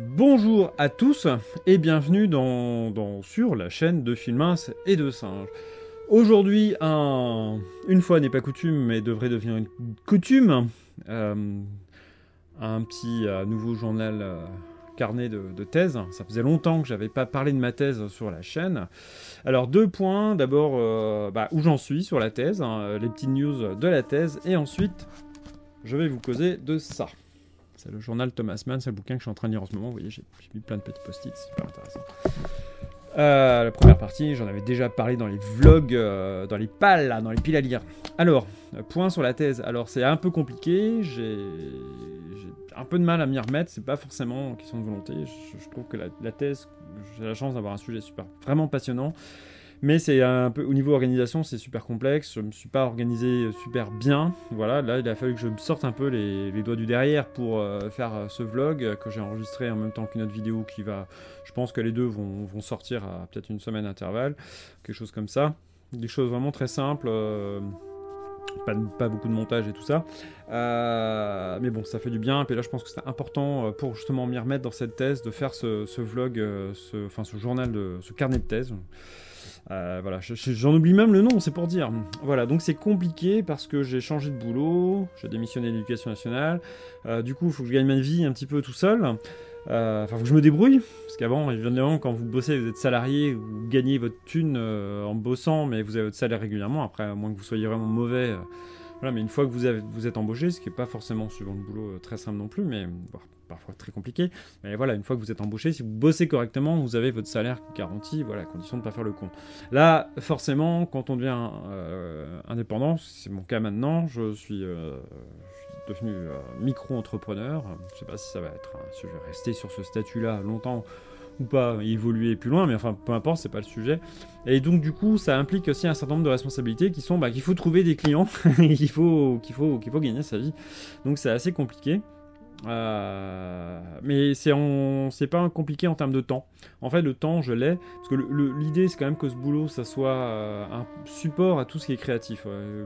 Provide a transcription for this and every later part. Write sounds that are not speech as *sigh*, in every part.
Bonjour à tous et bienvenue dans, sur la chaîne de Filmins et de Singes. Aujourd'hui, un, une fois n'est pas coutume, mais devrait devenir une coutume, euh, un petit euh, nouveau journal euh, carnet de, thèse. Ça faisait longtemps que j'avais pas parlé de ma thèse sur la chaîne. Alors deux points, d'abord bah, où j'en suis sur la thèse, hein, les petites news de la thèse, et ensuite je vais vous causer de ça. C'est le journal Thomas Mann, c'est le bouquin que je suis en train de lire en ce moment. Vous voyez, j'ai mis plein de petits post-it, c'est super intéressant. Euh, la première partie, j'en avais déjà parlé dans les vlogs, euh, dans les pales, dans les piles à lire. Alors, euh, point sur la thèse. Alors, c'est un peu compliqué, j'ai un peu de mal à m'y remettre, c'est pas forcément une question de volonté. Je, je trouve que la, la thèse, j'ai la chance d'avoir un sujet super, vraiment passionnant. Mais c'est un peu au niveau organisation, c'est super complexe. Je me suis pas organisé super bien. Voilà, là il a fallu que je me sorte un peu les, doigts du derrière pour euh, faire euh, ce vlog euh, que j'ai enregistré en même temps qu'une autre vidéo qui va. Je pense que les deux vont, sortir à peut-être une semaine d'intervalle, quelque chose comme ça. Des choses vraiment très simples. pas, beaucoup de montage et tout ça. Mais bon, ça fait du bien. Et là, je pense que c'est important pour justement m'y remettre dans cette thèse, de faire ce, vlog, ce, enfin ce journal, ce carnet de thèse. Euh, voilà, je- je- j'en oublie même le nom, c'est pour dire. Voilà, donc c'est compliqué parce que j'ai changé de boulot, j'ai démissionné de l'éducation nationale. Euh, du coup, il faut que je gagne ma vie un petit peu tout seul. Euh, Enfin, faut que je me débrouille. Parce qu'avant, évidemment, quand vous bossez, vous êtes salarié, vous gagnez votre thune en bossant, mais vous avez votre salaire régulièrement. Après, à moins que vous soyez vraiment mauvais. voilà, mais une fois que vous, vous êtes embauché, ce qui n'est pas forcément suivant le boulot très simple non plus, mais voire parfois très compliqué. Mais voilà, une fois que vous êtes embauché, si vous bossez correctement, vous avez votre salaire garanti, voilà, à condition de ne pas faire le con. Là, forcément, quand on devient euh, indépendant, c'est mon cas maintenant, je suis, euh, devenu euh, micro-entrepreneur. Je sais pas si ça va être, si je vais rester sur ce statut-là longtemps ou pas, évoluer plus loin, mais enfin, peu importe, c'est pas le sujet. Et donc, du coup, ça implique aussi un certain nombre de responsabilités qui sont bah, qu'il faut trouver des clients, *laughs* qu'il faut, faut, qu'il faut gagner sa vie. Donc, c'est assez compliqué. Euh, mais c'est c'est pas compliqué en termes de temps. En fait, le temps, je l'ai. Parce que l'idée, c'est quand même que ce boulot, ça soit euh, un support à tout ce qui est créatif. Euh,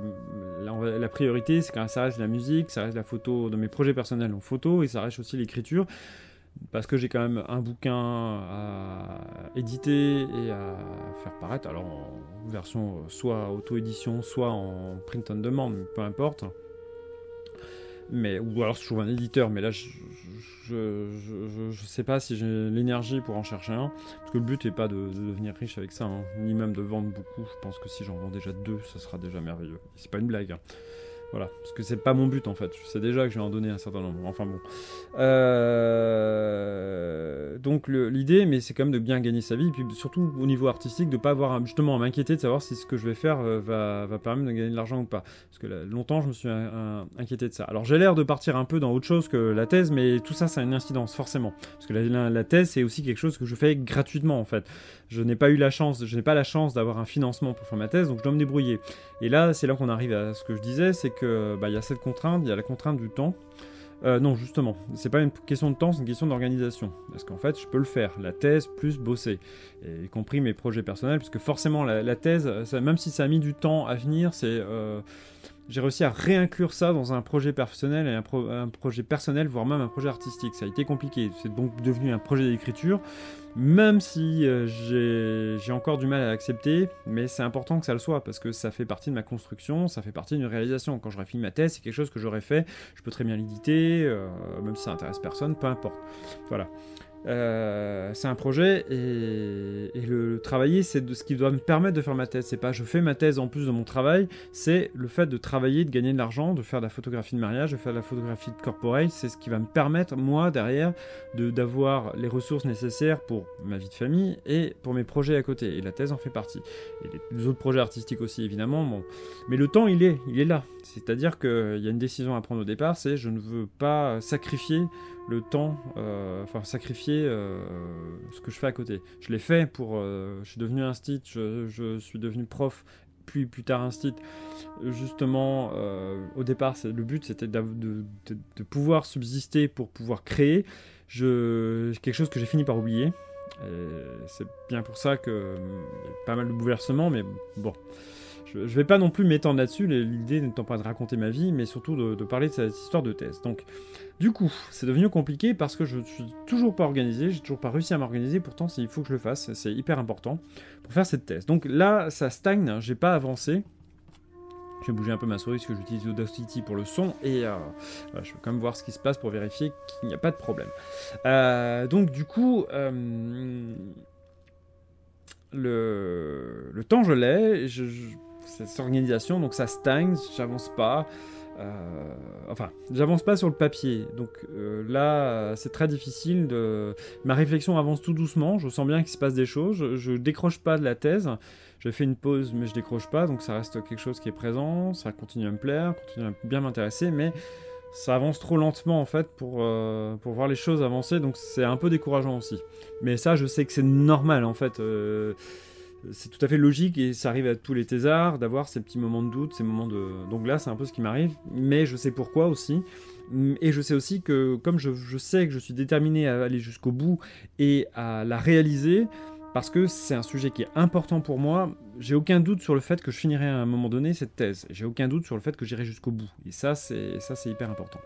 la, priorité, c'est quand ça reste la musique, ça reste la photo de mes projets personnels en photo, et ça reste aussi l'écriture. Parce que j'ai quand même un bouquin à éditer et à faire paraître. Alors, en version soit auto-édition, soit en print on demand, peu importe mais ou alors je trouve un éditeur mais là je je, sais pas si j'ai l'énergie pour en chercher un. Parce que le but est pas de, de devenir riche avec ça hein, ni même de vendre beaucoup. Je pense que si j'en vends déjà deux ça sera déjà merveilleux. C'est pas une blague hein. Voilà parce que c'est pas mon but en fait je sais déjà que je vais en donner un certain nombre enfin bon Euh, donc l'idée mais c'est quand même de bien gagner sa vie et puis surtout au niveau artistique de pas avoir justement à m'inquiéter de savoir si ce que je vais faire euh, va, permettre de gagner de l'argent ou pas parce que longtemps, je me suis un- inquiété de ça. Alors, j'ai l'air de partir un peu dans autre chose que la thèse, mais tout ça, ça a une incidence, forcément. Parce que la- la thèse, c'est aussi quelque chose que je fais gratuitement, en fait. Je n'ai pas eu la chance, je n'ai pas la chance d'avoir un financement pour faire ma thèse, donc je dois me débrouiller. Et là, c'est là qu'on arrive à ce que je disais, c'est que bah, y a cette contrainte, il y a la contrainte du temps. Euh, non, justement, c'est pas une question de temps, c'est une question d'organisation. Parce qu'en fait, je peux le faire, la thèse plus bosser, y compris mes projets personnels, parce que forcément, la, thèse, même si ça a mis du temps à venir, c'est euh, j'ai réussi à réinclure ça dans un projet personnel et un, pro- un projet personnel, voire même un projet artistique. Ça a été compliqué. C'est donc devenu un projet d'écriture, même si euh, j'ai encore du mal à l'accepter, mais c'est important que ça le soit parce que ça fait partie de ma construction, ça fait partie d'une réalisation. Quand j'aurai fini ma thèse, c'est quelque chose que j'aurais fait. Je peux très bien l'éditer, euh, même si ça intéresse personne, peu importe. Voilà. Euh, c'est un projet et, le, le travailler, c'est de ce qui doit me permettre de faire ma thèse. C'est pas je fais ma thèse en plus de mon travail, c'est le fait de travailler, de gagner de l'argent, de faire de la photographie de mariage, de faire de la photographie de corporate. C'est ce qui va me permettre, moi, derrière, de d'avoir les ressources nécessaires pour ma vie de famille et pour mes projets à côté. Et la thèse en fait partie. Et les, les autres projets artistiques aussi, évidemment. Bon. Mais le temps, il est, il est là. C'est-à-dire qu'il y a une décision à prendre au départ, c'est je ne veux pas sacrifier le temps, euh, enfin sacrifier euh, ce que je fais à côté. Je l'ai fait pour, euh, je suis devenu un stit, je, suis devenu prof, puis plus tard un stit. Justement, au départ, le but c'était de, pouvoir subsister pour pouvoir créer. Quelque chose que j'ai fini par oublier. C'est bien pour ça que y a pas mal de bouleversements, mais bon. Je, ne vais pas non plus m'étendre là-dessus, l'idée n'étant pas de raconter ma vie, mais surtout de, parler de cette histoire de thèse. Donc, du coup, c'est devenu compliqué parce que je suis toujours pas organisé, j'ai toujours pas réussi à m'organiser, pourtant il faut que je le fasse, c'est hyper important pour faire cette thèse. Donc là, ça stagne, j'ai pas avancé. Je vais bouger un peu ma souris parce que j'utilise Audacity pour le son et euh, je vais quand même voir ce qui se passe pour vérifier qu'il n'y a pas de problème. Euh, donc du coup, euh, le, temps je l'ai, cette organisation, donc ça stagne, j'avance pas. Euh, enfin, j'avance pas sur le papier, donc euh, là c'est très difficile de. Ma réflexion avance tout doucement, je sens bien qu'il se passe des choses, je, décroche pas de la thèse, je fais une pause mais je décroche pas, donc ça reste quelque chose qui est présent, ça continue à me plaire, continue à bien m'intéresser, mais ça avance trop lentement en fait pour, euh, pour voir les choses avancer, donc c'est un peu décourageant aussi. Mais ça, je sais que c'est normal en fait c'est tout à fait logique et ça arrive à tous les thésards d'avoir ces petits moments de doute, ces moments de... Donc là, c'est un peu ce qui m'arrive, mais je sais pourquoi aussi. Et je sais aussi que comme je, sais que je suis déterminé à aller jusqu'au bout et à la réaliser, parce que c'est un sujet qui est important pour moi, j'ai aucun doute sur le fait que je finirai à un moment donné cette thèse. J'ai aucun doute sur le fait que j'irai jusqu'au bout. Et ça, c'est hyper important.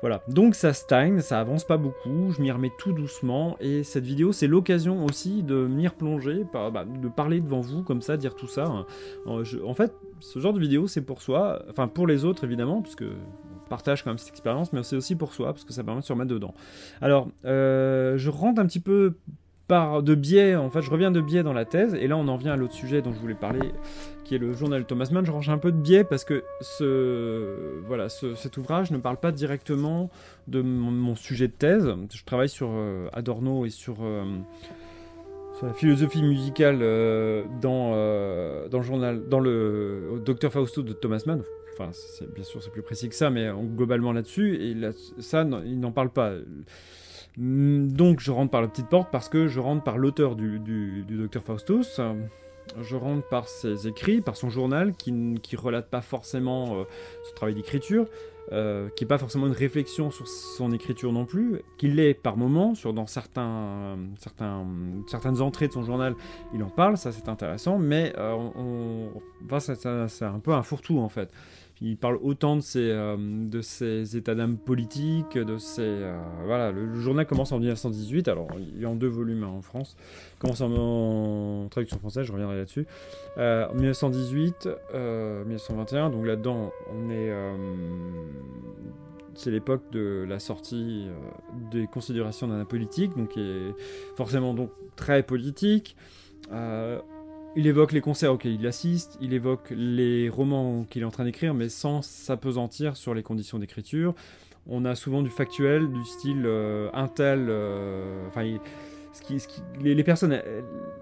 Voilà, donc ça stagne, ça avance pas beaucoup, je m'y remets tout doucement, et cette vidéo c'est l'occasion aussi de m'y replonger, bah, de parler devant vous comme ça, dire tout ça. En fait, ce genre de vidéo c'est pour soi, enfin pour les autres évidemment, puisque on partage quand même cette expérience, mais c'est aussi pour soi, parce que ça permet de se remettre dedans. Alors, euh, je rentre un petit peu par de biais, en fait, je reviens de biais dans la thèse, et là on en vient à l'autre sujet dont je voulais parler, qui est le journal Thomas Mann. Je range un peu de biais parce que ce, voilà, cet ouvrage ne parle pas directement de mon, sujet de thèse. Je travaille sur euh, Adorno et sur, euh, sur, la philosophie musicale euh, dans, dans le journal, dans le Docteur Fausto de Thomas Mann. Enfin, bien sûr, c'est plus précis que ça, mais globalement là-dessus, et ça, il n'en parle pas. Mm, donc je rentre par la petite porte parce que je rentre par l'auteur du, du, docteur Faustus. Je rentre par ses écrits, par son journal, qui ne relate pas forcément euh, son travail d'écriture, euh, qui n'est pas forcément une réflexion sur son écriture non plus, qu'il l'est par moments, sur dans certains, certaines entrées de son journal, il en parle, ça c'est intéressant, mais euh, c'est un peu un fourre-tout en fait il parle autant de ses, euh, de ses états d'âme politiques, de ses... Euh, voilà, le, journal commence en 1918, alors il est en deux volumes hein, en France, commence en, traduction française, je reviendrai là-dessus. Euh, en 1918, 1921, donc là-dedans, on est... c'est l'époque de la sortie des considérations d'un politique, donc qui est forcément donc très politique. Il évoque les concerts auxquels il assiste, il évoque les romans qu'il est en train d'écrire, mais sans s'apesantir sur les conditions d'écriture. On a souvent du factuel, du style euh, un tel. Euh, les, personnes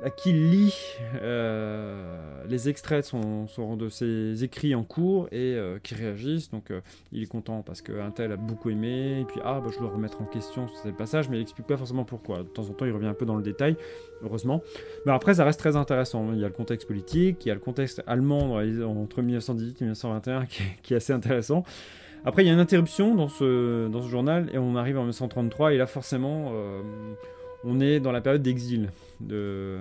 à, qui il lit euh, les extraits sont, de ses écrits en cours et euh, qui réagissent. Donc euh, il est content parce qu'un tel a beaucoup aimé. Et puis ah bah, je dois remettre en question ce passage, mais il explique pas forcément pourquoi. De temps en temps il revient un peu dans le détail, heureusement. Mais après ça reste très intéressant. Il y a le contexte politique, il y a le contexte allemand entre 1918 et 1921 qui qui est assez intéressant. Après, il y a une interruption dans ce journal et on arrive en 1933 et là, forcément, on est dans la période d'exil de,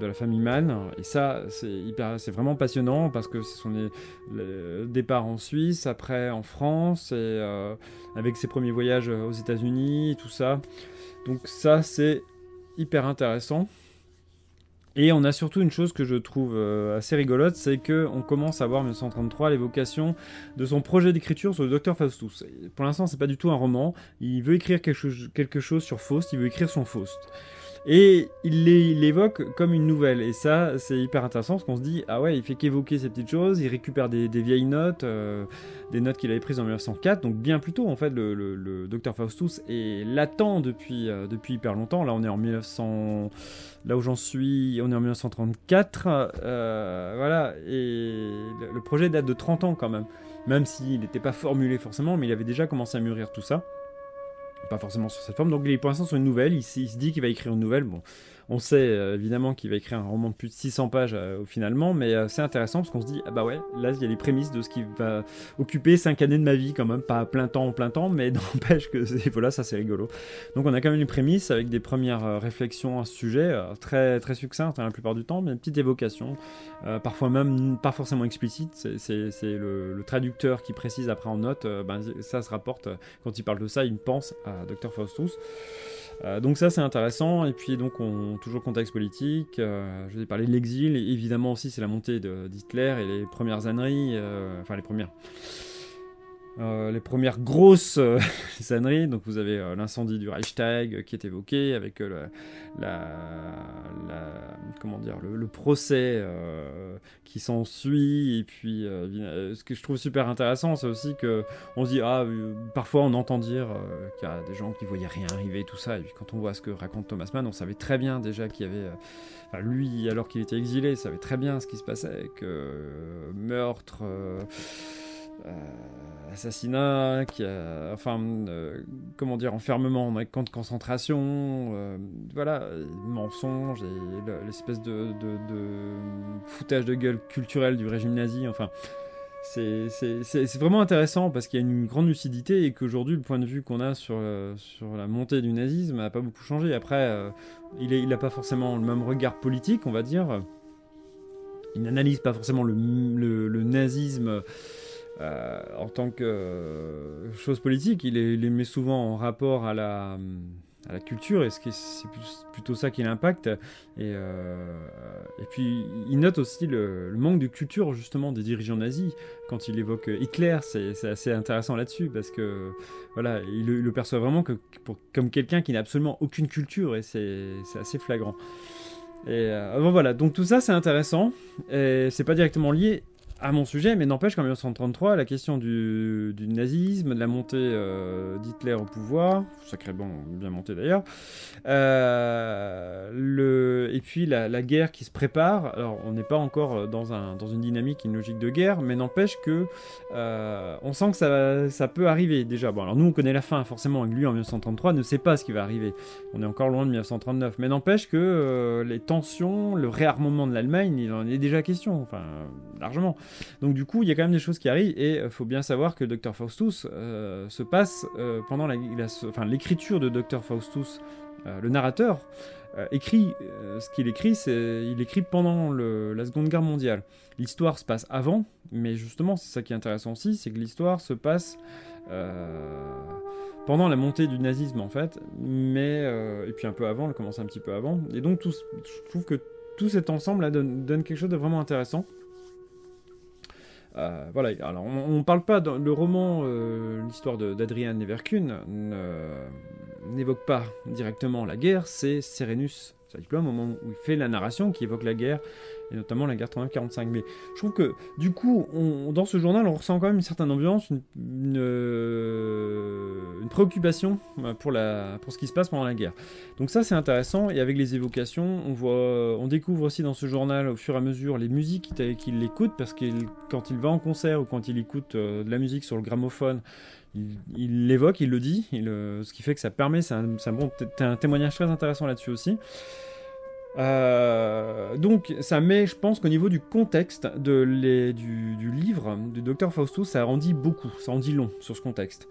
la famille Mann. Et ça, c'est vraiment passionnant parce que ce sont les, en Suisse, après en France, et euh, avec ses premiers voyages aux États-Unis, tout ça. Donc ça, c'est hyper intéressant. Et on a surtout une chose que je trouve euh, assez rigolote, c'est que on commence à voir en 1933 l'évocation de son projet d'écriture sur le Docteur Faustus. Pour l'instant, c'est pas du tout un roman. Il veut écrire quelque chose sur Faust. Il veut écrire son Faust. Et il l'évoque comme une nouvelle. Et ça, c'est hyper intéressant parce qu'on se dit, ah ouais, il fait qu'évoquer ces petites choses, il récupère des, vieilles notes, euh, des notes qu'il avait prises en 1904, donc bien plus tôt en fait, le, le, Docteur Faustus est latent depuis, euh, depuis hyper longtemps. Là, on est en 1900, là où j'en suis, on est en 1934, euh, voilà, et le projet date de 30 ans quand même, même s'il n'était pas formulé forcément, mais il avait déjà commencé à mûrir tout ça. Pas forcément sur cette forme. Donc il est pour l'instant sur une nouvelle, il, il se dit qu'il va écrire une nouvelle. Bon, on sait euh, évidemment qu'il va écrire un roman de plus de 600 pages euh, finalement, mais euh, c'est intéressant parce qu'on se dit, ah bah ouais, là il y a les prémices de ce qui va occuper 5 années de ma vie quand même, pas à plein temps, en plein temps, mais *laughs* n'empêche que voilà, ça c'est rigolo. Donc on a quand même une prémisse avec des premières réflexions à ce sujet, très, très succinctes hein, la plupart du temps, mais une petite évocation, parfois même pas forcément explicite, c'est le, traducteur qui précise après en note, ben, ça se rapporte, quand il parle de ça, il pense à Dr Faustus. Euh, donc ça c'est intéressant, et puis donc on, toujours contexte politique, euh, je vous ai parlé de l'exil, évidemment aussi c'est la montée d'Hitler et les premières âneries, euh, enfin les premières, euh, les premières grosses euh. *laughs* Donc vous avez euh, l'incendie du Reichstag qui est évoqué avec la, comment dire, le, procès qui s'ensuit. Et puis ce que je trouve super intéressant, c'est aussi que on se dit ah parfois on entend dire qu'il y a des gens qui voyaient rien arriver tout ça. Et puis quand on voit ce que raconte Thomas Mann, on savait très bien déjà qu'il y avait lui alors qu'il était exilé, savait très bien ce qui se passait, que meurtre. Euh, assassinat, enfin, euh, comment dire, enfermement dans les camps de concentration, euh, voilà, mensonges et l'espèce de, foutage de gueule culturel du régime nazi, enfin. C'est vraiment intéressant parce qu'il y a une grande lucidité et qu'aujourd'hui, le point de vue qu'on a sur, la montée du nazisme n'a pas beaucoup changé. Après, il n'a pas forcément le même regard politique, on va dire. Il n'analyse pas forcément le nazisme euh, en tant que euh, chose politique, il les, met souvent en rapport à la, à la culture, et c'est plutôt ça qui l'impacte. Et, euh, et puis, il note aussi le, manque de culture, justement, des dirigeants nazis. Quand il évoque Hitler, c'est assez intéressant là-dessus, parce que, voilà, il, le perçoit vraiment comme quelqu'un qui n'a absolument aucune culture, et c'est assez flagrant. Et bon, voilà, donc tout ça c'est intéressant, et c'est pas directement lié à mon sujet, mais n'empêche qu'en 1933, la question du, nazisme, de la montée euh, d'Hitler au pouvoir, sacrément bien monté d'ailleurs, euh, et puis la, guerre qui se prépare. Alors, on n'est pas encore dans, un, dans une dynamique, une logique de guerre, mais n'empêche que euh, on sent que ça, peut arriver déjà. Bon, alors nous, on connaît la fin, forcément, lui, en 1933, ne sait pas ce qui va arriver. On est encore loin de 1939, mais n'empêche que les tensions, le réarmement de l'Allemagne, il en est déjà question, enfin, largement. Donc du coup, il y a quand même des choses qui arrivent et euh, faut bien savoir que Dr Faustus euh, se passe euh, pendant l'écriture de Dr Faustus, le narrateur écrit ce qu'il écrit, il écrit pendant la Seconde Guerre mondiale. L'histoire se passe avant, mais justement, c'est ça qui est intéressant aussi, c'est que l'histoire se passe pendant la montée du nazisme en fait, mais et puis un peu avant, elle commence un petit peu avant. Et donc je trouve que tout cet ensemble là donne quelque chose de vraiment intéressant. Euh, voilà, alors on, ne parle pas, dans le roman, euh, l'histoire d'Adrian Neverkun n'évoque pas directement la guerre, c'est Serenus, sa diplôme, au moment où il fait la narration qui évoque la guerre et notamment la guerre 39-45. Mais je trouve que du coup, dans ce journal, on ressent quand même une certaine ambiance, une, euh, préoccupation euh, pour, la, pour ce qui se passe pendant la guerre. Donc ça, c'est intéressant. Et avec les évocations, on, voit, on découvre aussi dans ce journal, au fur et à mesure, les musiques qu'il écoute, parce que quand il va en concert ou quand il écoute euh, de la musique sur le gramophone, il l'évoque, il, le dit, ce qui fait que ça permet, c'est un, un témoignage très intéressant là-dessus aussi. Euh, donc ça met, je pense qu'au niveau du contexte de du, du, livre du docteur Faustus, ça rendit beaucoup, ça rendit long sur ce contexte.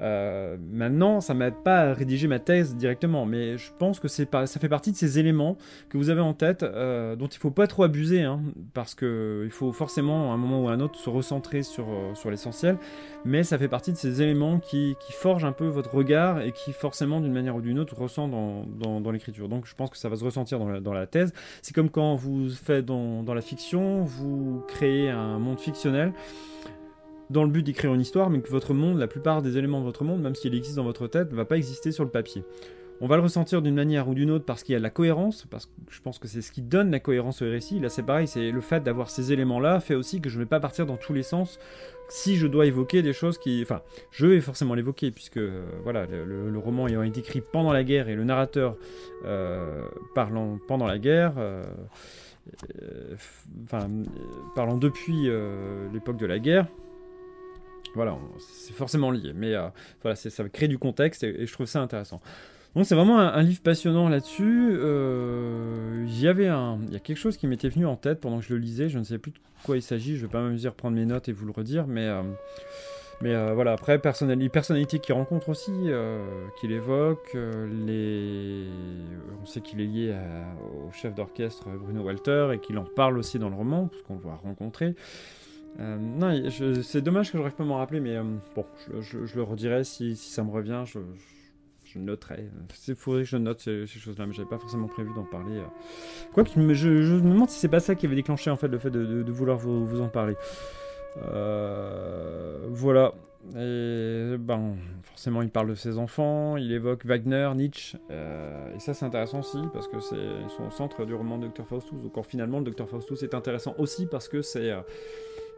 Euh, maintenant, ça m'aide pas à rédiger ma thèse directement, mais je pense que c'est ça fait partie de ces éléments que vous avez en tête, euh, dont il faut pas trop abuser, hein, parce que il faut forcément à un moment ou à un autre se recentrer sur, euh, sur l'essentiel, mais ça fait partie de ces éléments qui, qui, forgent un peu votre regard et qui forcément d'une manière ou d'une autre ressent dans, dans, l'écriture. Donc je pense que ça va se ressentir dans la, thèse. C'est comme quand vous faites dans la fiction, vous créez un monde fictionnel dans le but d'écrire une histoire, mais que votre monde, la plupart des éléments de votre monde, même s'il existe dans votre tête, ne va pas exister sur le papier. On va le ressentir d'une manière ou d'une autre parce qu'il y a de la cohérence, parce que je pense que c'est ce qui donne la cohérence au récit. Là, c'est pareil, c'est le fait d'avoir ces éléments-là fait aussi que je ne vais pas partir dans tous les sens si je dois évoquer des choses qui. Enfin, je vais forcément l'évoquer, puisque euh, voilà, le, roman ayant été écrit pendant la guerre et le narrateur euh, parlant pendant la guerre. Euh, enfin, parlant depuis l'époque de la guerre, Voilà, c'est forcément lié, mais voilà, ça crée du contexte et, je trouve ça intéressant. Donc c'est vraiment un, livre passionnant là-dessus. il y avait un, il y a quelque chose qui m'était venu en tête pendant que je le lisais. Je ne sais plus de quoi il s'agit. Je vais pas m'amuser à reprendre mes notes et vous le redire, mais mais euh, voilà, après, personnalité, personnalité qu'il rencontre aussi, euh, qu'il évoque. Euh, les... On sait qu'il est lié au chef d'orchestre Bruno Walter et qu'il en parle aussi dans le roman, puisqu'on le voit rencontrer. Non, c'est dommage que je n'arrive pas à m'en rappeler, mais bon, je, le redirai si, ça me revient. Je, noterai. Il faudrait que je note ces, choses-là, mais j'avais pas forcément prévu d'en parler. Quoi que je, me demande si c'est pas ça qui avait déclenché en fait le fait de, vouloir vous, en parler. Euh, voilà. Ben, forcément, il parle de ses enfants, il évoque Wagner, Nietzsche, euh, et ça c'est intéressant aussi parce que c'est ils sont au centre du roman de Dr Faustus. Donc finalement, le Dr Faustus est intéressant aussi parce que c'est euh,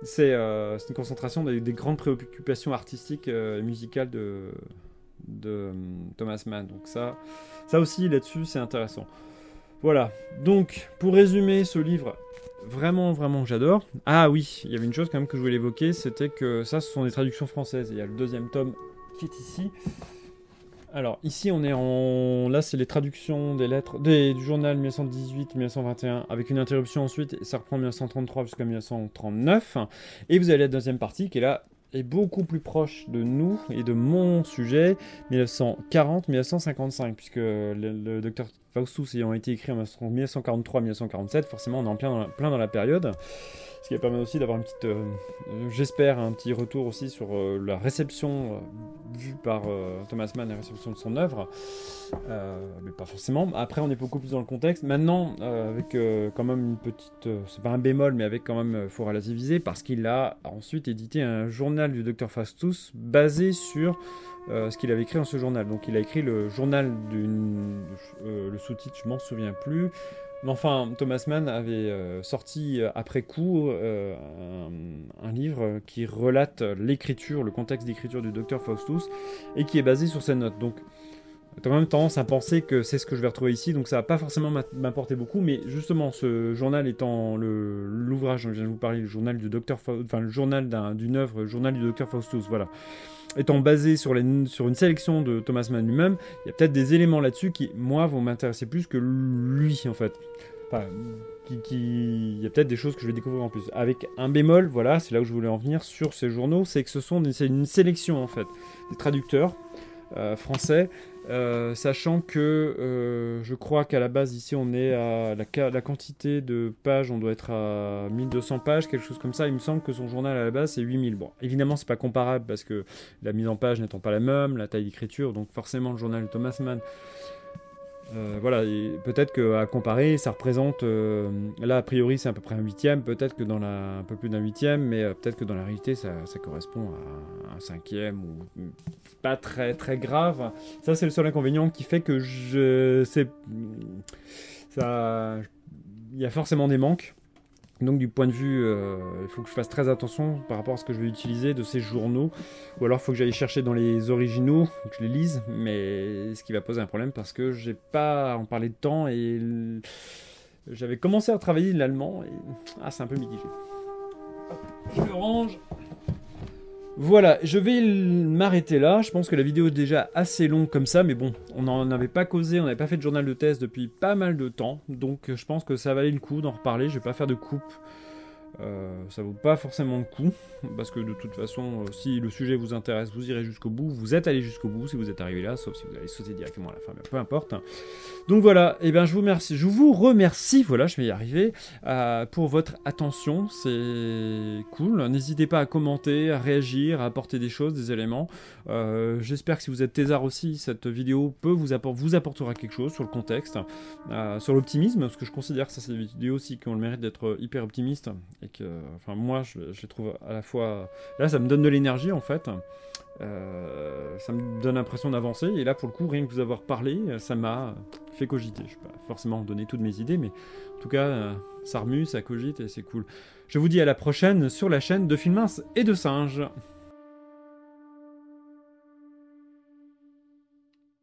c'est une concentration des, grandes préoccupations artistiques et musicales de, de Thomas Mann. Donc ça, ça aussi là-dessus c'est intéressant. Voilà. Donc pour résumer ce livre, vraiment, vraiment j'adore. Ah oui, il y avait une chose quand même que je voulais évoquer, c'était que ça, ce sont des traductions françaises. Il y a le deuxième tome qui est ici. Alors ici on est en... Là c'est les traductions des lettres du journal 1918-1921 avec une interruption ensuite et ça reprend 1933 jusqu'à 1939. Et vous avez la deuxième partie qui est là est beaucoup plus proche de nous et de mon sujet 1940-1955 puisque le, docteur Faustus ayant été écrit en 1943-1947 forcément on est en plein plein dans la période ce qui permet aussi d'avoir une petite, euh, j'espère, un petit retour aussi sur euh, la réception euh, vue par Thomas Mann, la réception de son œuvre, mais pas forcément. Après, on est beaucoup plus dans le contexte. Maintenant, avec quand même une petite, c'est pas un bémol, mais avec quand même, faut relativiser, parce qu'il a ensuite édité un journal du Dr Faustus basé sur ce qu'il avait écrit dans ce journal. Donc il a écrit le journal d'une... le sous-titre, je m'en souviens plus. Mais enfin, Thomas Mann avait euh, sorti euh, après coup euh, un, livre qui relate l'écriture, le contexte d'écriture du docteur Faustus, et qui est basé sur ses notes. Donc, quand même tendance à penser que c'est ce que je vais retrouver ici, donc ça va pas forcément m'apporter beaucoup, mais justement, ce journal étant l'ouvrage dont je viens de vous parler, le journal du docteur, enfin le journal d'une œuvre, journal du docteur Faustus, voilà étant basé sur, une sélection de Thomas Mann lui-même, il y a peut-être des éléments là-dessus qui, moi, vont m'intéresser plus que lui, en fait. Enfin, qui, il y a peut-être des choses que je vais découvrir en plus. Avec un bémol, voilà, c'est là où je voulais en venir sur ces journaux, c'est que ce sont c'est une sélection, en fait, des traducteurs euh, français euh, sachant que euh, je crois qu'à la base ici on est à la, quantité de pages, on doit être à 1200 pages, quelque chose comme ça. Il me semble que son journal à la base c'est 8000. Bon, évidemment c'est pas comparable parce que la mise en page n'étant pas la même, la taille d'écriture, donc forcément le journal de Thomas Mann euh, voilà, peut-être qu'à comparer, ça représente, euh, là a priori c'est à peu près un huitième, peut-être que dans la, un peu plus d'un huitième, mais euh, peut-être que dans la réalité ça, correspond à un cinquième ou pas très très grave. Ça c'est le seul inconvénient qui fait que je sais, ça, il y a forcément des manques. Donc du point de vue, euh, il faut que je fasse très attention par rapport à ce que je vais utiliser de ces journaux. Ou alors il faut que j'aille chercher dans les originaux, que je les lise. Mais ce qui va poser un problème parce que j'ai pas en parler de temps et j'avais commencé à travailler l'allemand et ah c'est un peu mitigé. Je le range. Voilà, je vais m'arrêter là. Je pense que la vidéo est déjà assez longue comme ça, mais bon, on n'en avait pas causé, on n'avait pas fait de journal de test depuis pas mal de temps, donc je pense que ça valait le coup d'en reparler. Je vais pas faire de coupe euh, ça vaut pas forcément le coup, parce que de toute façon, euh, si le sujet vous intéresse, vous irez jusqu'au bout, vous êtes allé jusqu'au bout si vous êtes arrivé là, sauf si vous allez sauter directement à la fin, mais peu importe. Donc voilà, et eh bien je vous remercie, je vous remercie, voilà, je vais y arriver, euh, pour votre attention, c'est cool. N'hésitez pas à commenter, à réagir, à apporter des choses, des éléments. J'espère que si vous êtes thésard aussi, cette vidéo peut vous, vous apportera quelque chose sur le contexte, sur l'optimisme, parce que je considère que ça c'est des vidéos aussi qui ont le mérite d'être hyper optimistes moi, je, les trouve à la fois. Là, ça me donne de l'énergie en fait. Euh, ça me donne l'impression d'avancer. Et là, pour le coup, rien que vous avoir parlé, ça m'a fait cogiter. Je ne vais pas forcément donner toutes mes idées, mais en tout cas, euh, ça remue, ça cogite et c'est cool. Je vous dis à la prochaine sur la chaîne de Filmins et de Singes.